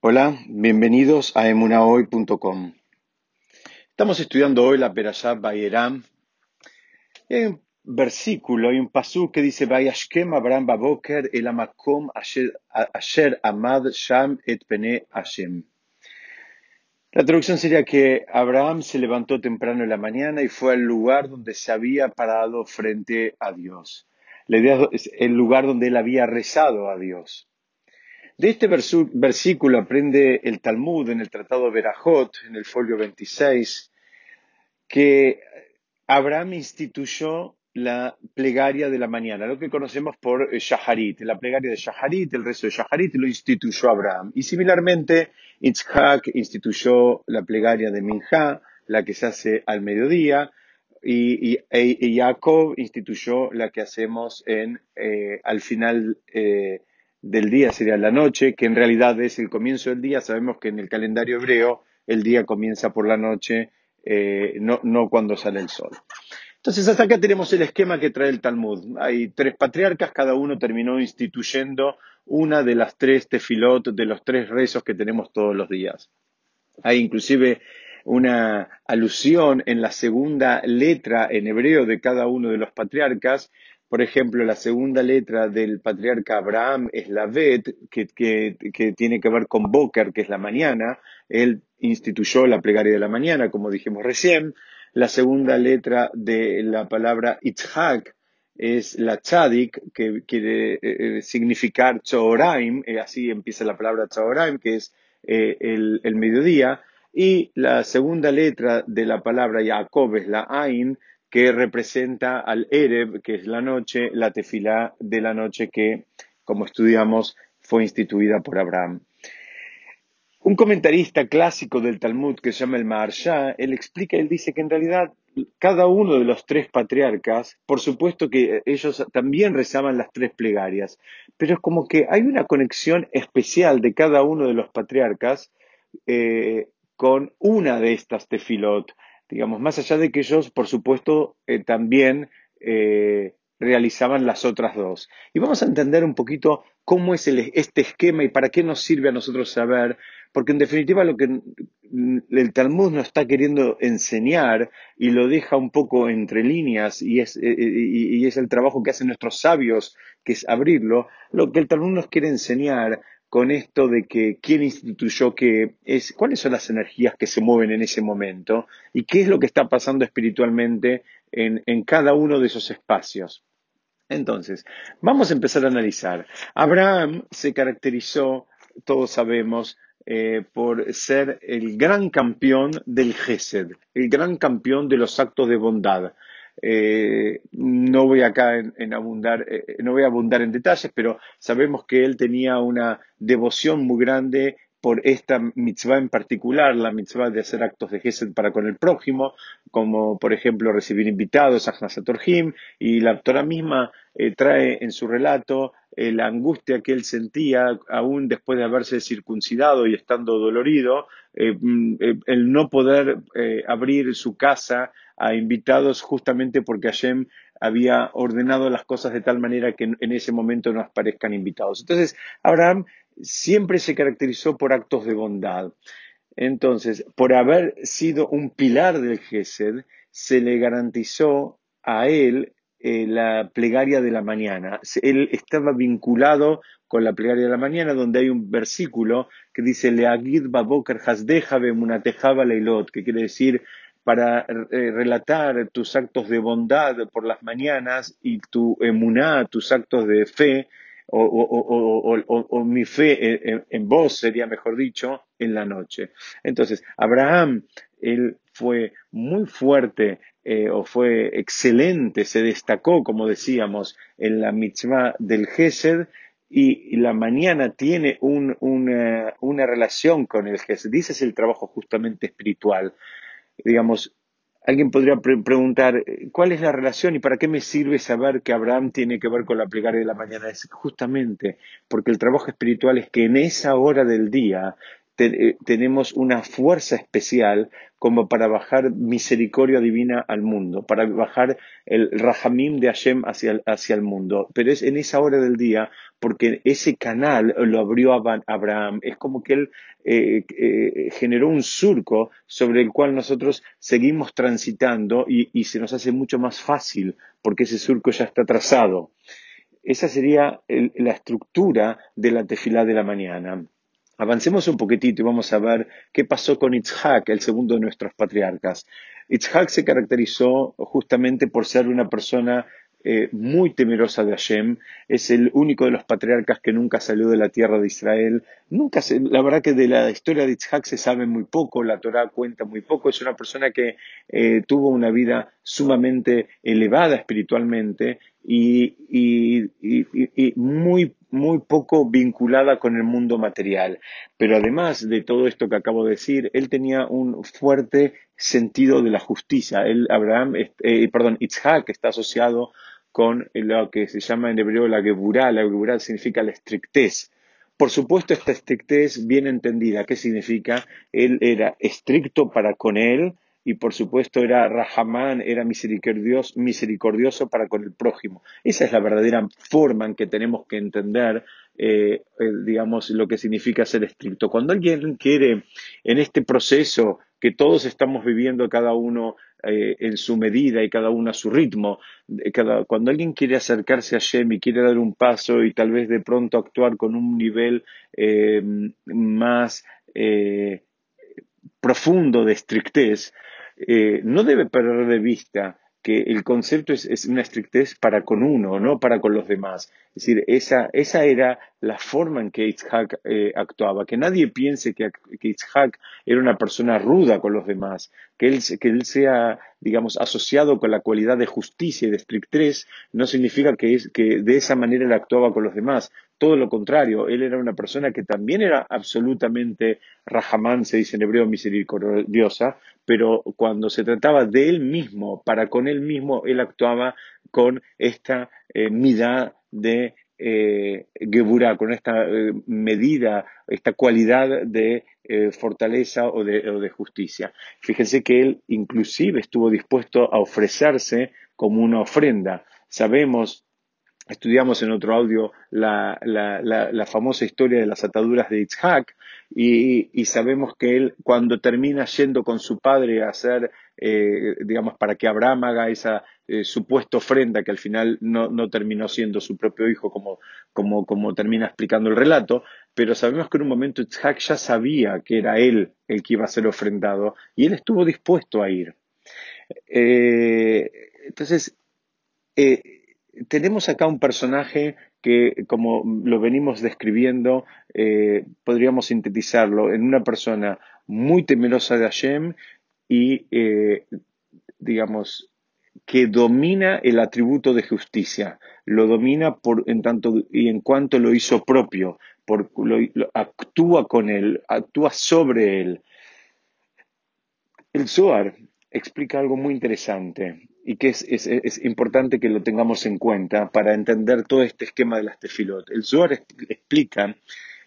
Hola, bienvenidos a emunahoy.com. Estamos estudiando hoy la Perashá Bayeram. hay un versículo, hay un pasú que dice Vayashkem Abraham Baboker el amakom asher amad sham et pene Hashem. La traducción sería que Abraham se levantó temprano en la mañana y fue al lugar donde se había parado frente a Dios. La idea es el lugar donde él había rezado a Dios. De este versículo aprende el Talmud en el Tratado Berajot, en el folio 26, que Abraham instituyó la plegaria de la mañana, lo que conocemos por Shaharit, la plegaria de Shaharit, el rezo de Shaharit lo instituyó Abraham. Y similarmente, Itzhak instituyó la plegaria de Minha, la que se hace al mediodía, y, y, Jacob instituyó la que hacemos en, eh, al final eh, del día sería la noche, que en realidad es el comienzo del día. Sabemos que en el calendario hebreo el día comienza por la noche, eh, no, no cuando sale el sol. Entonces, hasta acá tenemos el esquema que trae el Talmud. Hay tres patriarcas, cada uno terminó instituyendo una de las tres tefilot, de los tres rezos que tenemos todos los días. Hay inclusive una alusión en la segunda letra en hebreo de cada uno de los patriarcas, por ejemplo, la segunda letra del patriarca Abraham es la Bet, que, tiene que ver con Boker, que es la mañana. Él instituyó la plegaria de la mañana, como dijimos recién. La segunda letra de la palabra Itzhak es la Tzadik, que quiere eh, eh, significar Tzoraim, eh, así empieza la palabra Tzoraim, que es el, el, mediodía. Y la segunda letra de la palabra Jacob es la Ain, que representa al Ereb, que es la noche, la tefilá de la noche que, como estudiamos, fue instituida por Abraham. Un comentarista clásico del Talmud que se llama el Maharsha, él explica, él dice que en realidad cada uno de los tres patriarcas, por supuesto que ellos también rezaban las tres plegarias, pero es como que hay una conexión especial de cada uno de los patriarcas eh, con una de estas tefilot digamos, más allá de que ellos, por supuesto, eh, también eh, realizaban las otras dos. Y vamos a entender un poquito cómo es este esquema y para qué nos sirve a nosotros saber, porque en definitiva lo que el Talmud nos está queriendo enseñar y lo deja un poco entre líneas y es, eh, y es el trabajo que hacen nuestros sabios, que es abrirlo, lo que el Talmud nos quiere enseñar con esto de que quién instituyó es, cuáles son las energías que se mueven en ese momento y qué es lo que está pasando espiritualmente en, cada uno de esos espacios. Entonces, vamos a empezar a analizar. Abraham se caracterizó, todos sabemos, eh, por ser el gran campeón del Gesed, el gran campeón de los actos de bondad. Eh, no voy acá en, abundar, eh, no voy a abundar en detalles, pero sabemos que él tenía una devoción muy grande por esta mitzvah en particular, la mitzvah de hacer actos de gesed para con el prójimo, como por ejemplo recibir invitados a Him, y la autora misma eh, trae en su relato la angustia que él sentía aún después de haberse circuncidado y estando dolorido, mm, el no poder abrir su casa a invitados justamente porque Hashem había ordenado las cosas de tal manera que en ese momento no aparezcan invitados. Entonces, Abraham siempre se caracterizó por actos de bondad. Entonces, por haber sido un pilar del Gesed, se le garantizó a él eh, la plegaria de la mañana. Él estaba vinculado con la plegaria de la mañana, donde hay un versículo que dice Leagid baboker hasdeja bemunatejaba leilot, que quiere decir para eh, relatar tus actos de bondad por las mañanas y tu emuná, tus actos de fe, o, mi fe en, vos, sería mejor dicho, en la noche. Entonces, Abraham, él fue muy fuerte eh, o fue excelente, se destacó, como decíamos, en la mitzvah del Gesed, y, la mañana tiene una, una, relación con el Gesed. Dice es el trabajo justamente espiritual digamos, alguien podría preguntar, ¿cuál es la relación y para qué me sirve saber que Abraham tiene que ver con la plegaria de la mañana? Es justamente porque el trabajo espiritual es que en esa hora del día eh, tenemos una fuerza especial como para bajar misericordia divina al mundo, para bajar el rahamim de Hashem hacia, hacia el mundo. Pero es en esa hora del día porque ese canal lo abrió Abraham. Es como que él eh, eh, generó un surco sobre el cual nosotros seguimos transitando y, se nos hace mucho más fácil porque ese surco ya está trazado. Esa sería el, la estructura de la tefilá de la mañana. Avancemos un poquitito y vamos a ver qué pasó con Itzhak, el segundo de nuestros patriarcas. Itzhak se caracterizó justamente por ser una persona eh, muy temerosa de Hashem, es el único de los patriarcas que nunca salió de la tierra de Israel. Nunca la verdad que de la historia de Itzhak se sabe muy poco, la Torah cuenta muy poco, es una persona que eh, tuvo una vida sumamente elevada espiritualmente y, muy, muy poco vinculada con el mundo material. Pero además de todo esto que acabo de decir, él tenía un fuerte sentido de la justicia. Él, Abraham, eh, Itzhak está asociado con lo que se llama en hebreo la geburá. La geburá significa la estrictez. Por supuesto, esta estrictez bien entendida, ¿qué significa? Él era estricto para con él y por supuesto era Rahamán, era misericordioso, misericordioso para con el prójimo. Esa es la verdadera forma en que tenemos que entender, eh, eh, digamos, lo que significa ser estricto. Cuando alguien quiere en este proceso que todos estamos viviendo cada uno eh, en su medida y cada uno a su ritmo. cuando alguien quiere acercarse a Shem y quiere dar un paso y tal vez de pronto actuar con un nivel más profundo de estrictez, no debe perder de vista que el concepto es, una estrictez para con uno, no para con los demás. Es decir, esa, esa era la forma en que Itzhak eh, actuaba. Que nadie piense que, que, Itzhak era una persona ruda con los demás, que él, que él sea, digamos, asociado con la cualidad de justicia y de estrictez, no significa que, es, que de esa manera él actuaba con los demás. Todo lo contrario, él era una persona que también era absolutamente Rahamán, se dice en hebreo, misericordiosa, pero cuando se trataba de él mismo, para con él mismo, él actuaba con esta eh, de eh, con esta eh, medida, esta cualidad de eh, fortaleza o de, o de, justicia. Fíjense que él inclusive estuvo dispuesto a ofrecerse como una ofrenda. Sabemos Estudiamos en otro audio la, famosa historia de las ataduras de Itzhak y, sabemos que él cuando termina yendo con su padre a hacer, eh, digamos, para que Abraham haga esa eh, supuesta ofrenda que al final no, terminó siendo su propio hijo como, como, termina explicando el relato, pero sabemos que en un momento Itzhak ya sabía que era él el que iba a ser ofrendado y él estuvo dispuesto a ir. Eh, entonces, tenemos acá un personaje que, como lo venimos describiendo, eh, podríamos sintetizarlo en una persona muy temerosa de Hashem y, eh, digamos, que domina el atributo de justicia, lo domina por, en tanto y en cuanto lo hizo propio, por, actúa con él, actúa sobre él. El Zohar explica algo muy interesante y que es, importante que lo tengamos en cuenta para entender todo este esquema de las tefilot. El Zohar explica,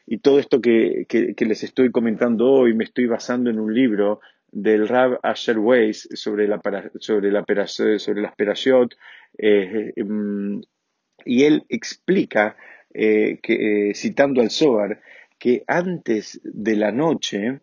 y todo esto que, les estoy comentando hoy me estoy basando en un libro del Rab Asher Weiss sobre, la, sobre, la, sobre las perashot, eh, em, y él explica, eh, que, eh, citando al Zohar, que antes de la noche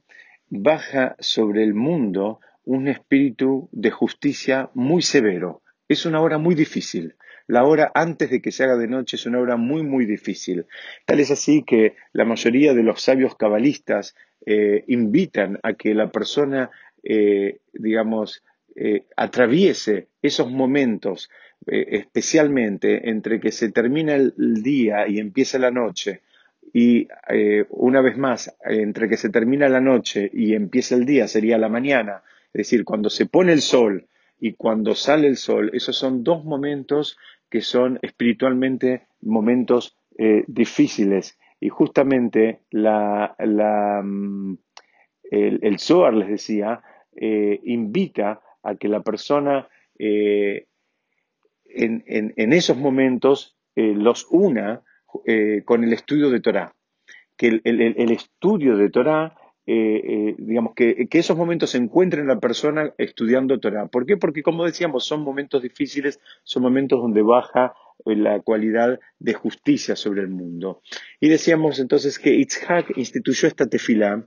baja sobre el mundo un espíritu de justicia muy severo. Es una hora muy difícil. La hora antes de que se haga de noche es una hora muy, muy difícil. Tal es así que la mayoría de los sabios cabalistas eh, invitan a que la persona, eh, digamos, eh, atraviese esos momentos, especialmente entre que se termina el día y empieza la noche, y una vez más, entre que se termina la noche y empieza el día, sería la mañana, es decir, cuando se pone el sol y cuando sale el sol, esos son dos momentos que son espiritualmente momentos eh, difíciles. Y justamente mm, el, Zohar, les decía, eh, invita a que la persona eh, en, esos momentos los una con el estudio de Torah. Que el, el estudio de Torah eh, digamos, que, esos momentos se encuentren la persona estudiando Torah. ¿Por qué? Porque, como decíamos, son momentos difíciles, son momentos donde baja la cualidad de justicia sobre el mundo. Y decíamos entonces que Itzhak instituyó esta tefilá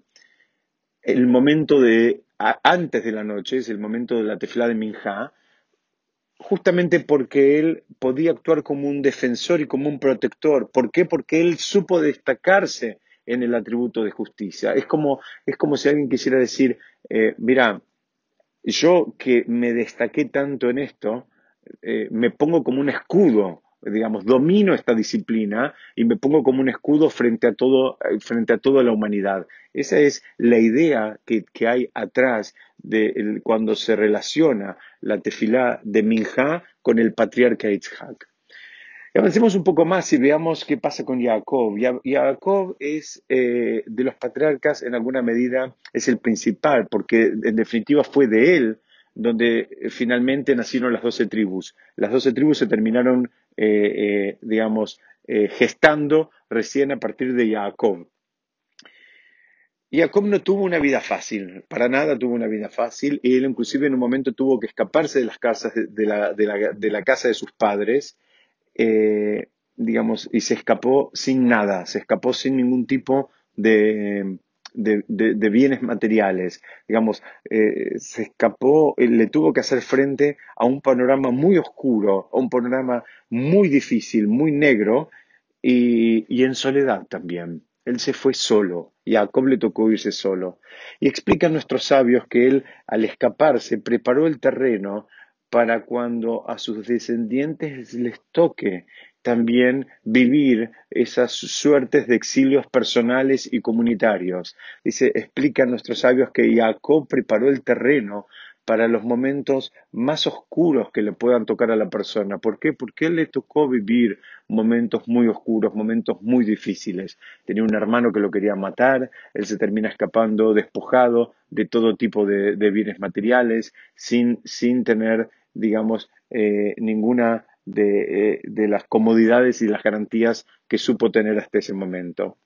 el momento de, antes de la noche, es el momento de la tefilá de Minjá, justamente porque él podía actuar como un defensor y como un protector. ¿Por qué? Porque él supo destacarse en el atributo de justicia. Es como, es como si alguien quisiera decir, eh, mira, yo que me destaqué tanto en esto, eh, me pongo como un escudo digamos, domino esta disciplina y me pongo como un escudo frente a todo, frente a toda la humanidad. Esa es la idea que, hay atrás de cuando se relaciona la tefilá de Minja con el patriarca Avancemos un poco más y veamos qué pasa con Jacob. Jacob es eh, de los patriarcas, en alguna medida, es el principal, porque en definitiva fue de él donde finalmente nacieron las doce tribus. Las doce tribus se terminaron eh, eh, digamos, eh, gestando recién a partir de Jacob. Jacob no tuvo una vida fácil, para nada tuvo una vida fácil, y él inclusive en un momento tuvo que escaparse de las casas de, la, de la, casa de sus padres, digamos, y se escapó sin nada, se escapó sin ningún tipo de, de, bienes materiales. Digamos, eh, se escapó, eh, le tuvo que hacer frente a un panorama muy oscuro, a un panorama muy difícil, muy negro y, y en soledad también. Él se fue solo y a Jacob le tocó irse solo. Y explican nuestros sabios que él, al escaparse, preparó el terreno para cuando a sus descendientes les toque también vivir esas suertes de exilios personales y comunitarios. Dice, explican nuestros sabios que Jacob preparó el terreno para los momentos más oscuros que le puedan tocar a la persona. ¿Por qué? Porque él le tocó vivir momentos muy oscuros, momentos muy difíciles. Tenía un hermano que lo quería matar, él se termina escapando despojado de todo tipo de, bienes materiales, sin, sin tener, digamos, eh, ninguna eh, de, las comodidades y las garantías que supo tener hasta ese momento.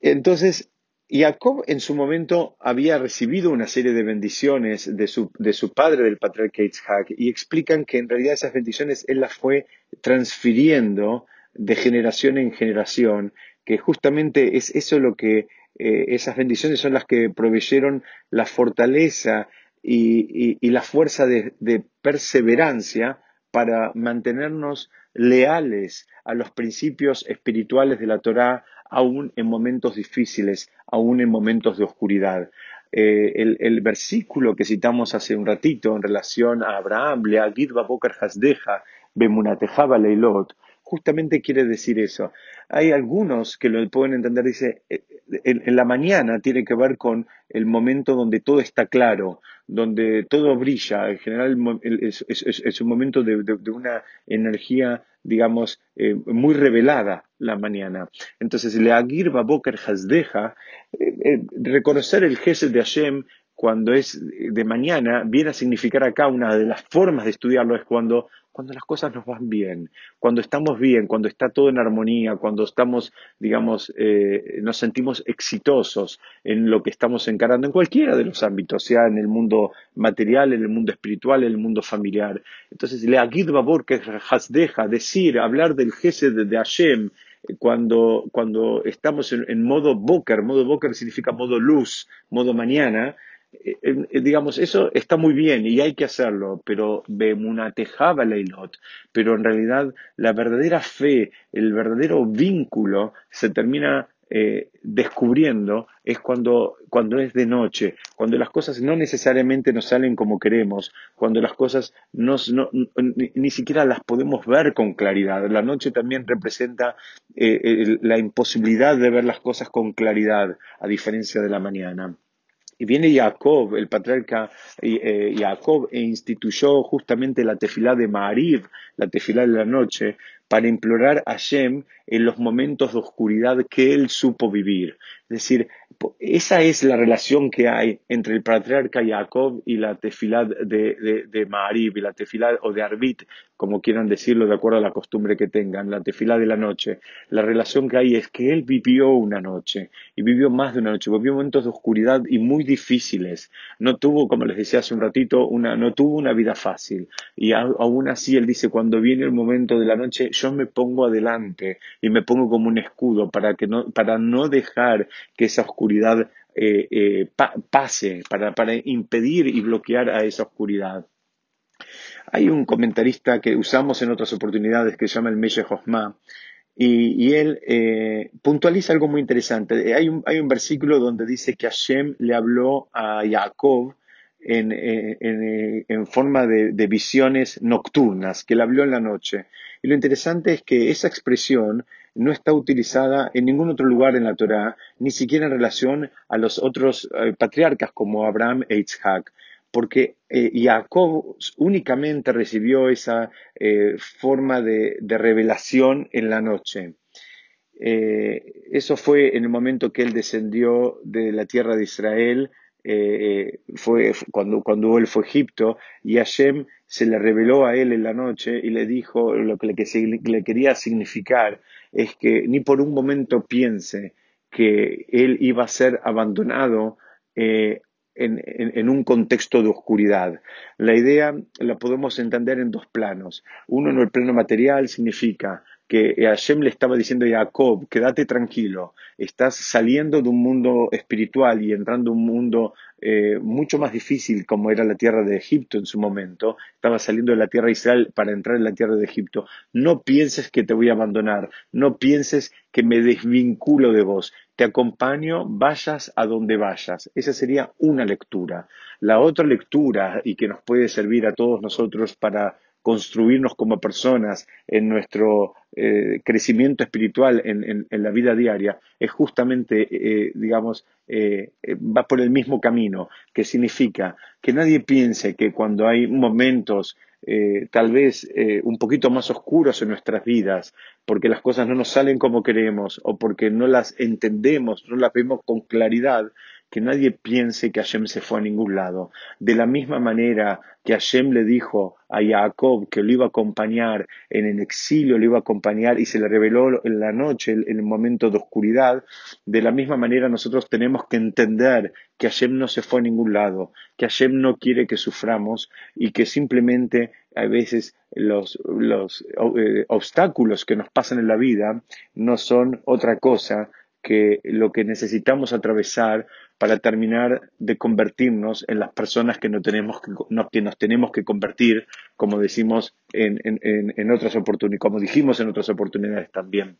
Entonces, Jacob en su momento había recibido una serie de bendiciones de su, de su padre, del patriarca Yitzhak, y explican que en realidad esas bendiciones él las fue transfiriendo de generación en generación, que justamente es eso lo que, eh, esas bendiciones son las que proveyeron la fortaleza y, la fuerza de, perseverancia para mantenernos leales a los principios espirituales de la Torá, aún en momentos difíciles, aún en momentos de oscuridad. Eh, el, versículo que citamos hace un ratito en relación a Abraham, Leagid Babokar Hasdeja, Bemunatejaba Leilot, justamente quiere decir eso. Hay algunos que lo pueden entender, dice, eh, en, la mañana tiene que ver con el momento donde todo está claro, donde todo brilla. En general es, un momento de, una energía, digamos, eh, muy revelada la mañana. Entonces, le agir baboker hasdeja, eh, reconocer el gesed de Hashem cuando es de mañana, viene a significar acá una de las formas de estudiarlo es cuando cuando las cosas nos van bien, cuando estamos bien, cuando está todo en armonía, cuando estamos, digamos, eh, nos sentimos exitosos en lo que estamos encarando en cualquiera de los ámbitos, sea en el mundo material, en el mundo espiritual, en el mundo familiar. Entonces, le agid babor que deja decir, hablar del jefe de Hashem, eh, cuando, cuando estamos en, en modo boker, modo boker significa modo luz, modo mañana, digamos, eso está muy bien y hay que hacerlo, pero tejaba leilot, pero en realidad la verdadera fe, el verdadero vínculo se termina eh, descubriendo es cuando, cuando es de noche, cuando las cosas no necesariamente nos salen como queremos, cuando las cosas no, ni, siquiera las podemos ver con claridad. La noche también representa la imposibilidad de ver las cosas con claridad, a diferencia de la mañana. Y viene Jacob, el patriarca eh, Jacob, e instituyó justamente la tefilá de Maariv, la tefilá de la noche, para implorar a Shem en los momentos de oscuridad que él supo vivir. Es decir, esa es la relación que hay entre el patriarca Jacob y la tefilad de, de, de Maarib, y la tefilad o de Arbit, como quieran decirlo de acuerdo a la costumbre que tengan, la tefilá de la noche. La relación que hay es que él vivió una noche, y vivió más de una noche, vivió momentos de oscuridad y muy difíciles. No tuvo, como les decía hace un ratito, una, no tuvo una vida fácil. Y aún así él dice, cuando viene el momento de la noche, yo me pongo adelante y me pongo como un escudo para, que no, para no dejar que esa oscuridad eh, eh, pase, para, para impedir y bloquear a esa oscuridad. Hay un comentarista que usamos en otras oportunidades que se llama el Meshe Hosma y, él eh, puntualiza algo muy interesante. Hay un, hay un versículo donde dice que Hashem le habló a Jacob en, en, forma de, visiones nocturnas, que le habló en la noche. Y lo interesante es que esa expresión no está utilizada en ningún otro lugar en la Torá, ni siquiera en relación a los otros eh, patriarcas como Abraham e Isaac porque eh, Jacob únicamente recibió esa eh, forma de, revelación en la noche. Eso fue en el momento que él descendió de la tierra de Israel, fue cuando, cuando él fue a Egipto, y Hashem se le reveló a él en la noche y le dijo lo que le, que le quería significar es que ni por un momento piense que él iba a ser abandonado en, un contexto de oscuridad. La idea la podemos entender en dos planos. Uno en el plano material significa que Hashem le estaba diciendo a Jacob, quédate tranquilo, estás saliendo de un mundo espiritual y entrando a un mundo eh, mucho más difícil como era la tierra de Egipto en su momento, estaba saliendo de la tierra de Israel para entrar en la tierra de Egipto. No pienses que te voy a abandonar, no pienses que me desvinculo de vos, te acompaño, vayas a donde vayas. Esa sería una lectura. La otra lectura, y que nos puede servir a todos nosotros para construirnos como personas en nuestro eh, crecimiento espiritual en, la vida diaria, es justamente, eh, digamos, eh, va por el mismo camino, que significa que nadie piense que cuando hay momentos tal vez un poquito más oscuros en nuestras vidas, porque las cosas no nos salen como queremos o porque no las entendemos, no las vemos con claridad, que nadie piense que Hashem se fue a ningún lado. De la misma manera que Hashem le dijo a Jacob que lo iba a acompañar en el exilio, lo iba a acompañar y se le reveló en la noche, en el momento de oscuridad, de la misma manera nosotros tenemos que entender que Hashem no se fue a ningún lado, que Hashem no quiere que suframos y que simplemente a veces los, los eh, obstáculos que nos pasan en la vida no son otra cosa que lo que necesitamos atravesar para terminar de convertirnos en las personas que, no tenemos que, que nos tenemos que convertir, como decimos en, en, en otras oportunidades, como dijimos en otras oportunidades también.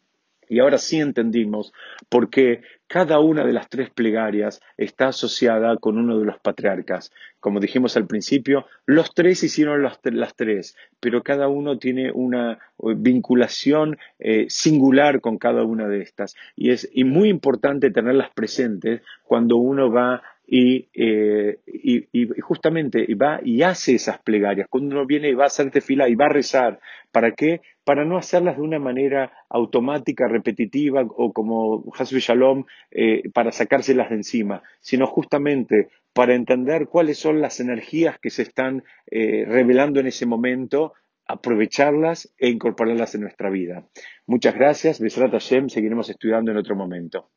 Y ahora sí entendimos por qué cada una de las tres plegarias está asociada con uno de los patriarcas. Como dijimos al principio, los tres hicieron las, tres, pero cada uno tiene una vinculación eh, singular con cada una de estas. Y es muy importante tenerlas presentes cuando uno va y, eh, y, justamente va y hace esas plegarias. Cuando uno viene y va a hacerte fila y va a rezar, ¿para qué? Para no hacerlas de una manera automática, repetitiva o como Hasbi Shalom, eh, para sacárselas de encima, sino justamente para entender cuáles son las energías que se están eh, revelando en ese momento, aprovecharlas e incorporarlas en nuestra vida. Muchas gracias. Besrat Hashem, seguiremos estudiando en otro momento.